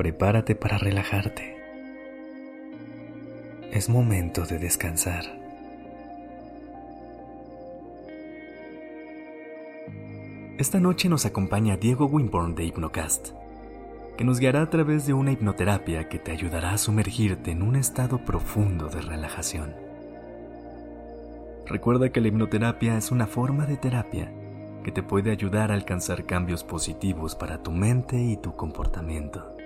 Prepárate para relajarte. Es momento de descansar. Esta noche nos acompaña Diego Winborn de Hypnocast, que nos guiará a través de una hipnoterapia que te ayudará a sumergirte en un estado profundo de relajación. Recuerda que la hipnoterapia es una forma de terapia que te puede ayudar a alcanzar cambios positivos para tu mente y tu comportamiento.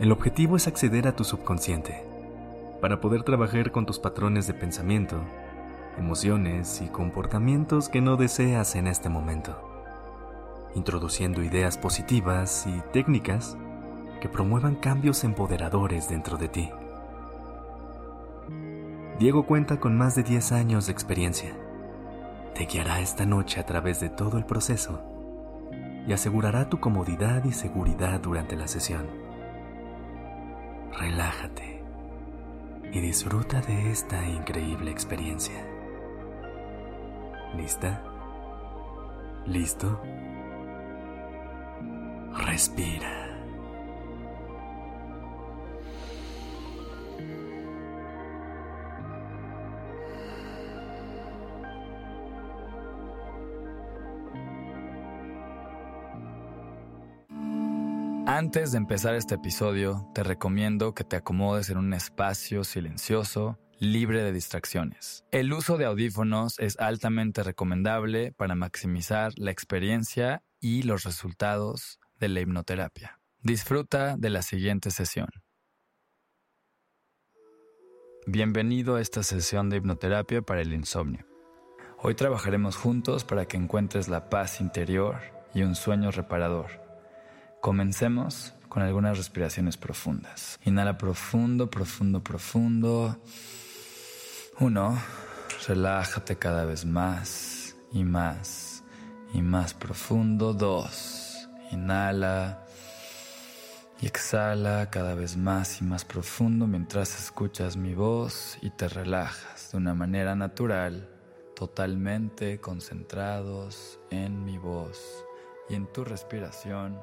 El objetivo es acceder a tu subconsciente para poder trabajar con tus patrones de pensamiento, emociones y comportamientos que no deseas en este momento, introduciendo ideas positivas y técnicas que promuevan cambios empoderadores dentro de ti. Diego cuenta con más de 10 años de experiencia. Te guiará esta noche a través de todo el proceso y asegurará tu comodidad y seguridad durante la sesión relájate y disfruta de esta increíble experiencia. ¿Lista? ¿Listo? Respira. Antes de empezar este episodio, te recomiendo que te acomodes en un espacio silencioso, libre de distracciones. El uso de audífonos es altamente recomendable para maximizar la experiencia y los resultados de la hipnoterapia. Disfruta de la siguiente sesión. Bienvenido a esta sesión de hipnoterapia para el insomnio. Hoy trabajaremos juntos para que encuentres la paz interior y un sueño reparador Comencemos con algunas respiraciones profundas. Inhala profundo, profundo, profundo. Uno, relájate cada vez más y más y más profundo. Dos, inhala y exhala cada vez más y más profundo mientras escuchas mi voz y te relajas de una manera natural, totalmente concentrados en mi voz y en tu respiración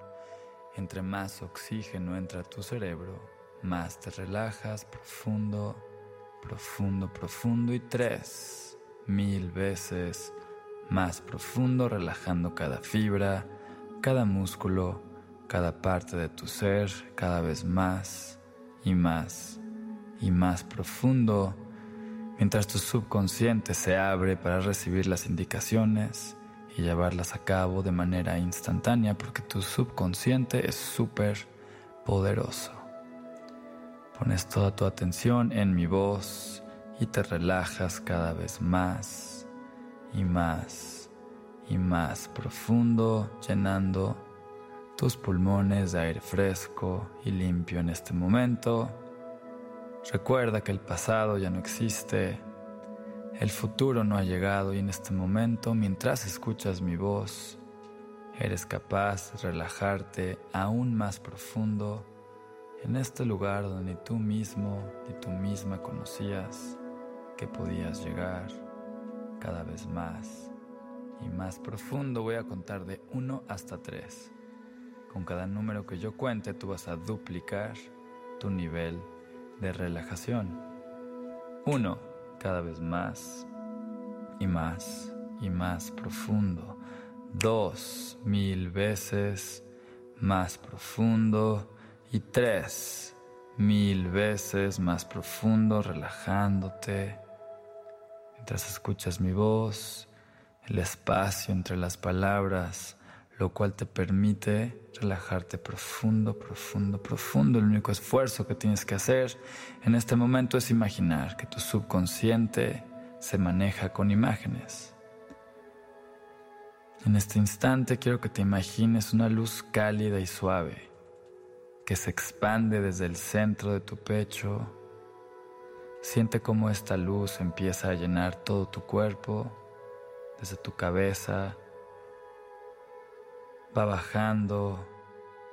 entre más oxígeno entra a tu cerebro, más te relajas profundo, profundo, profundo y tres mil veces más profundo, relajando cada fibra, cada músculo, cada parte de tu ser, cada vez más y más y más profundo, mientras tu subconsciente se abre para recibir las indicaciones y llevarlas a cabo de manera instantánea porque tu subconsciente es súper poderoso. Pones toda tu atención en mi voz y te relajas cada vez más y más y más profundo, llenando tus pulmones de aire fresco y limpio en este momento. Recuerda que el pasado ya no existe el futuro no ha llegado y en este momento, mientras escuchas mi voz, eres capaz de relajarte aún más profundo en este lugar donde ni tú mismo ni tú misma conocías que podías llegar cada vez más y más profundo. Voy a contar de 1 hasta 3. Con cada número que yo cuente, tú vas a duplicar tu nivel de relajación. 1 cada vez más y más y más profundo. Dos mil veces más profundo y tres mil veces más profundo, relajándote. Mientras escuchas mi voz, el espacio entre las palabras, lo cual te permite relajarte profundo, profundo, profundo. El único esfuerzo que tienes que hacer en este momento es imaginar que tu subconsciente se maneja con imágenes. En este instante quiero que te imagines una luz cálida y suave que se expande desde el centro de tu pecho. Siente cómo esta luz empieza a llenar todo tu cuerpo, desde tu cabeza, va bajando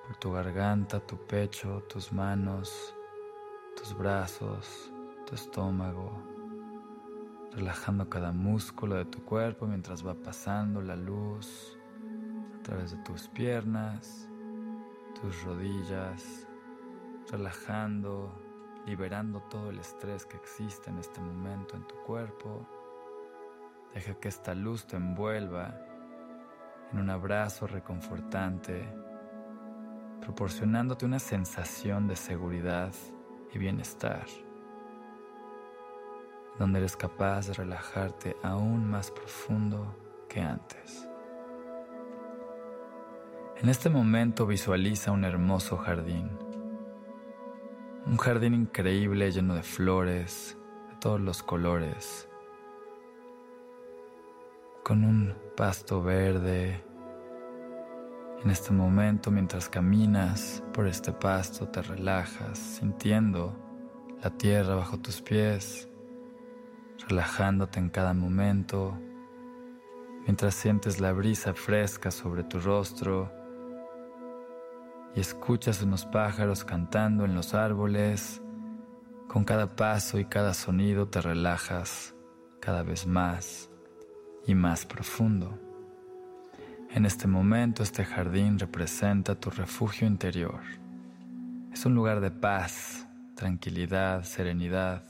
por tu garganta, tu pecho, tus manos, tus brazos, tu estómago, relajando cada músculo de tu cuerpo mientras va pasando la luz a través de tus piernas, tus rodillas, relajando, liberando todo el estrés que existe en este momento en tu cuerpo. Deja que esta luz te envuelva en un abrazo reconfortante, proporcionándote una sensación de seguridad y bienestar, donde eres capaz de relajarte aún más profundo que antes. En este momento visualiza un hermoso jardín, un jardín increíble lleno de flores de todos los colores, con un pasto verde. En este momento, mientras caminas por este pasto, te relajas, sintiendo la tierra bajo tus pies, relajándote en cada momento, mientras sientes la brisa fresca sobre tu rostro y escuchas unos pájaros cantando en los árboles. Con cada paso y cada sonido te relajas cada vez más y más profundo. En este momento este jardín representa tu refugio interior. Es un lugar de paz, tranquilidad, serenidad,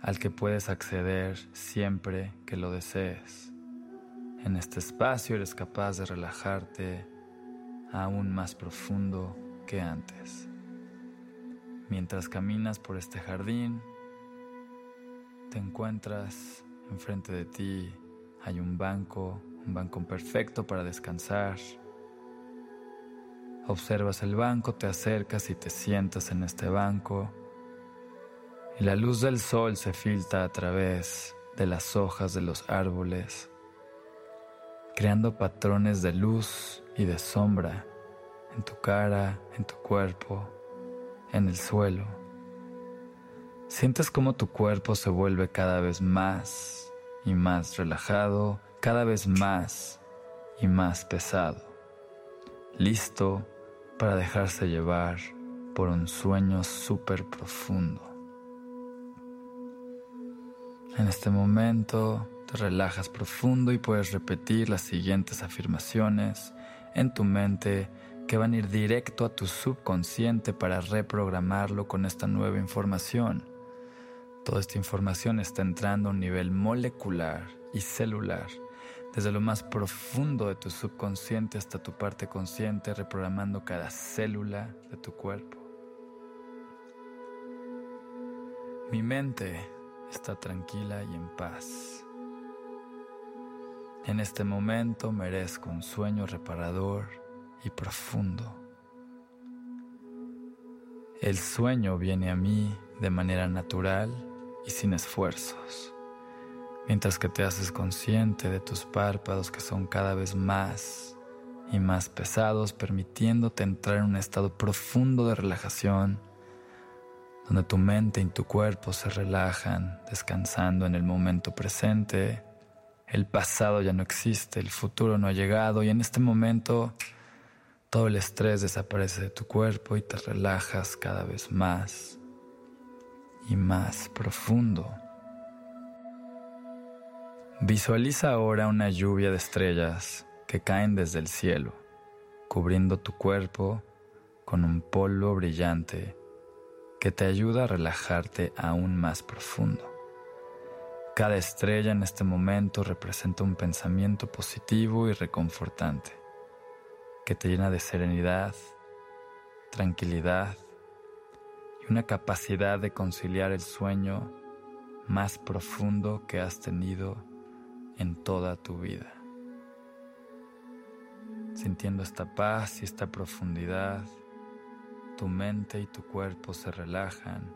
al que puedes acceder siempre que lo desees. En este espacio eres capaz de relajarte aún más profundo que antes. Mientras caminas por este jardín, te encuentras enfrente de ti, hay un banco, un banco perfecto para descansar. Observas el banco, te acercas y te sientas en este banco y la luz del sol se filtra a través de las hojas de los árboles, creando patrones de luz y de sombra en tu cara, en tu cuerpo, en el suelo. Sientes como tu cuerpo se vuelve cada vez más y más relajado, cada vez más y más pesado, listo para dejarse llevar por un sueño súper profundo. En este momento te relajas profundo y puedes repetir las siguientes afirmaciones en tu mente que van a ir directo a tu subconsciente para reprogramarlo con esta nueva información. Toda esta información está entrando a un nivel molecular y celular, desde lo más profundo de tu subconsciente hasta tu parte consciente, reprogramando cada célula de tu cuerpo. Mi mente está tranquila y en paz. En este momento merezco un sueño reparador y profundo. El sueño viene a mí de manera natural y sin esfuerzos, mientras que te haces consciente de tus párpados que son cada vez más y más pesados, permitiéndote entrar en un estado profundo de relajación donde tu mente y tu cuerpo se relajan, descansando en el momento presente. El pasado ya no existe, el futuro no ha llegado y en este momento todo el estrés desaparece de tu cuerpo y te relajas cada vez más y más profundo. Visualiza ahora una lluvia de estrellas que caen desde el cielo, cubriendo tu cuerpo con un polvo brillante que te ayuda a relajarte aún más profundo. Cada estrella en este momento representa un pensamiento positivo y reconfortante, que te llena de serenidad, tranquilidad una capacidad de conciliar el sueño más profundo que has tenido en toda tu vida. Sintiendo esta paz y esta profundidad, tu mente y tu cuerpo se relajan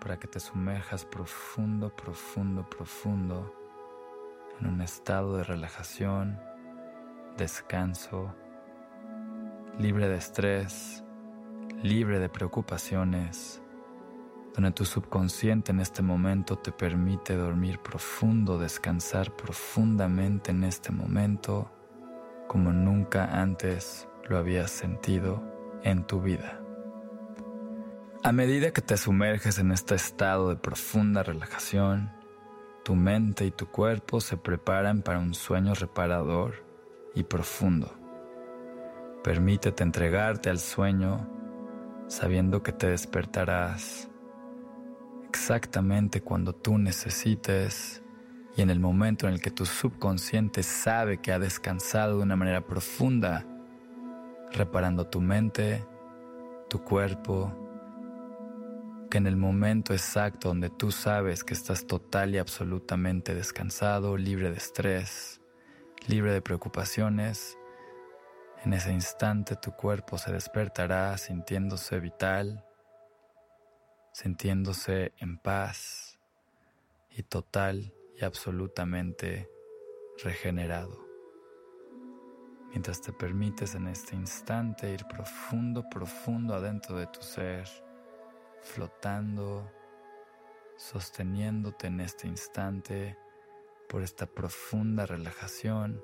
para que te sumerjas profundo, profundo, profundo en un estado de relajación, descanso, libre de estrés libre de preocupaciones, donde tu subconsciente en este momento te permite dormir profundo, descansar profundamente en este momento como nunca antes lo habías sentido en tu vida. A medida que te sumerges en este estado de profunda relajación, tu mente y tu cuerpo se preparan para un sueño reparador y profundo. Permítete entregarte al sueño sabiendo que te despertarás exactamente cuando tú necesites y en el momento en el que tu subconsciente sabe que ha descansado de una manera profunda, reparando tu mente, tu cuerpo, que en el momento exacto donde tú sabes que estás total y absolutamente descansado, libre de estrés, libre de preocupaciones, en ese instante tu cuerpo se despertará sintiéndose vital, sintiéndose en paz y total y absolutamente regenerado. Mientras te permites en este instante ir profundo, profundo adentro de tu ser, flotando, sosteniéndote en este instante por esta profunda relajación,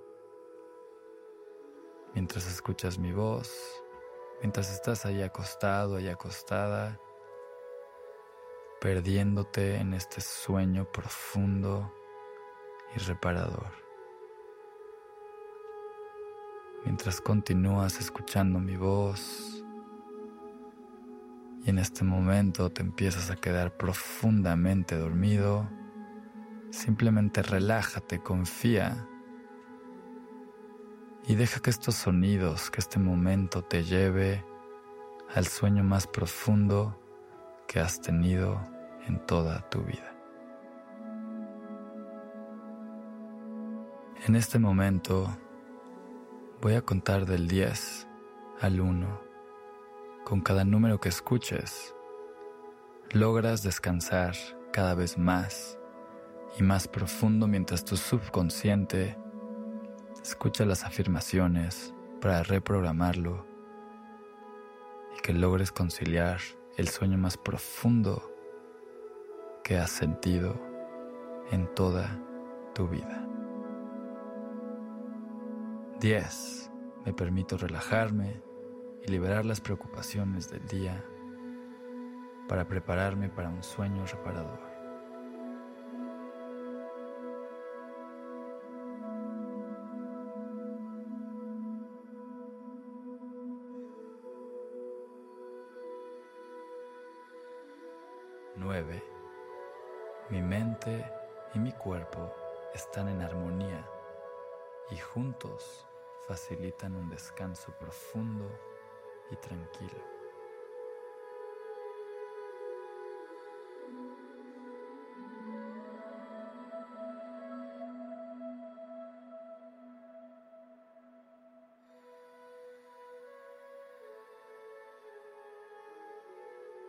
mientras escuchas mi voz, mientras estás ahí acostado, ahí acostada, perdiéndote en este sueño profundo y reparador. Mientras continúas escuchando mi voz y en este momento te empiezas a quedar profundamente dormido, simplemente relájate, confía y deja que estos sonidos, que este momento te lleve al sueño más profundo que has tenido en toda tu vida. En este momento voy a contar del 10 al 1. Con cada número que escuches, logras descansar cada vez más y más profundo mientras tu subconsciente escucha las afirmaciones para reprogramarlo y que logres conciliar el sueño más profundo que has sentido en toda tu vida. 10. Me permito relajarme y liberar las preocupaciones del día para prepararme para un sueño reparador. Nueve. Mi mente y mi cuerpo están en armonía y juntos facilitan un descanso profundo y tranquilo.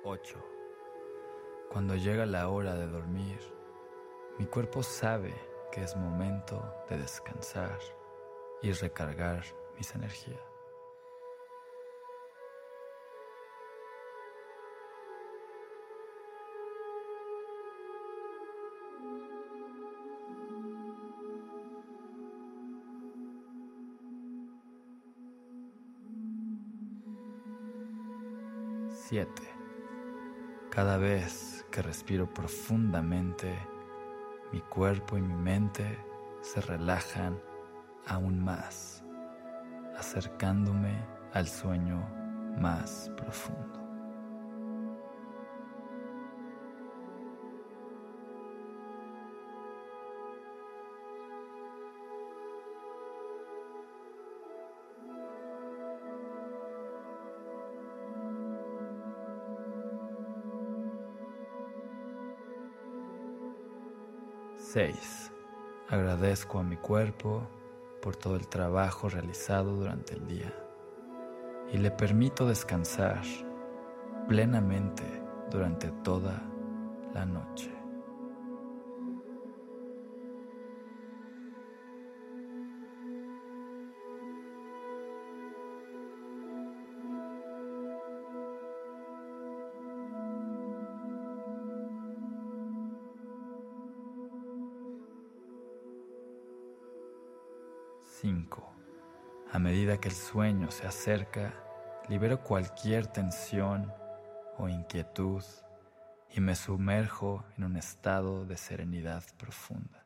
Ocho. Cuando llega la hora de dormir, mi cuerpo sabe que es momento de descansar y recargar mis energías. Siete. Cada vez que respiro profundamente, mi cuerpo y mi mente se relajan aún más, acercándome al sueño más profundo. Seis. Agradezco a mi cuerpo por todo el trabajo realizado durante el día y le permito descansar plenamente durante toda la noche. 5. A medida que el sueño se acerca, libero cualquier tensión o inquietud y me sumerjo en un estado de serenidad profunda.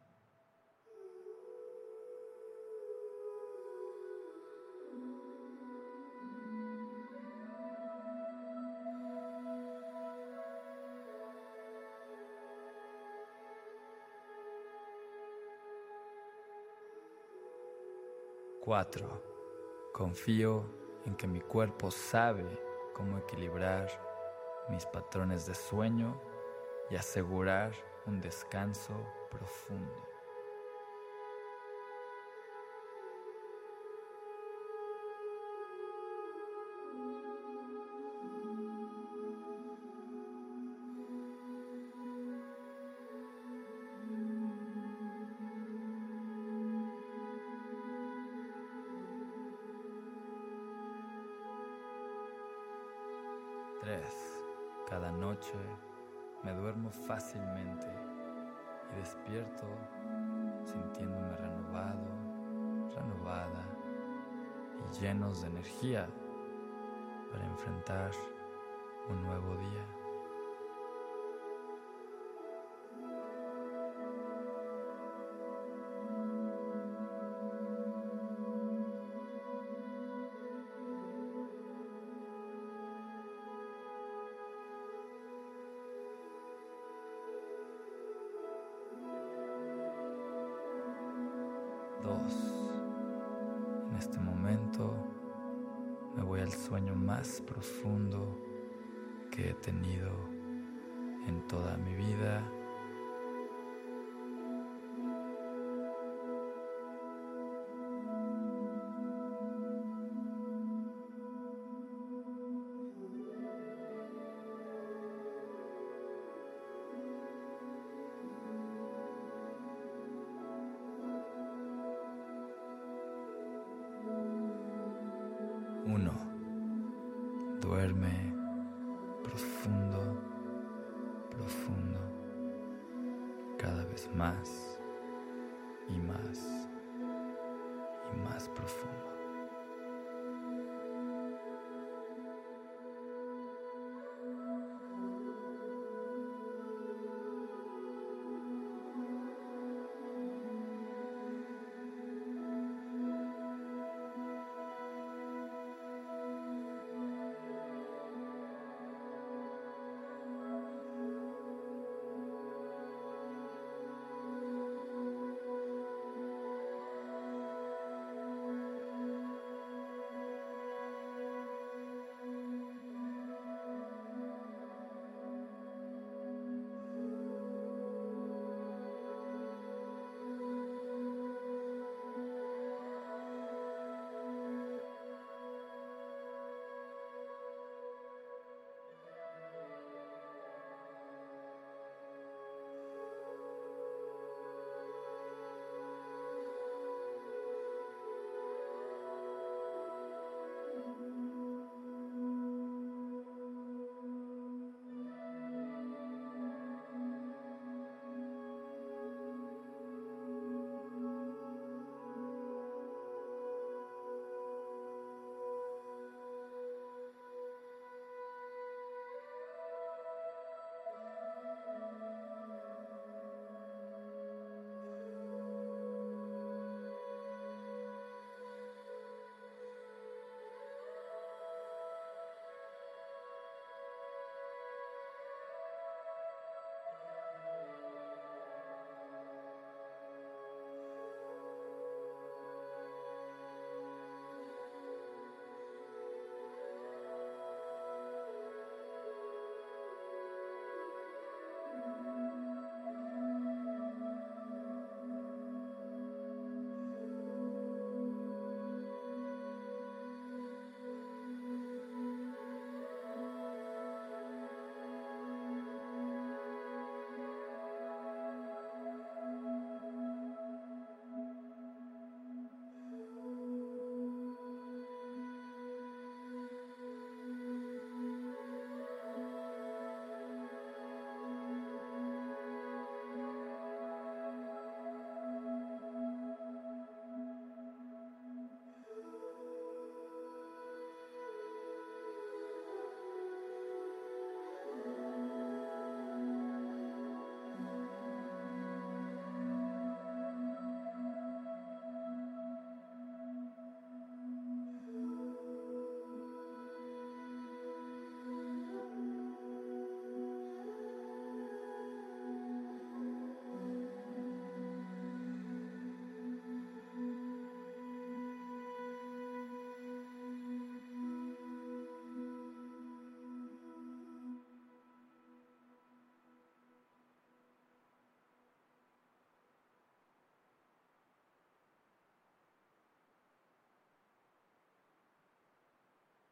Cuatro. Confío en que mi cuerpo sabe cómo equilibrar mis patrones de sueño y asegurar un descanso profundo. Llenos de energía para enfrentar un nuevo día. Toda mi vida. Uno, duerme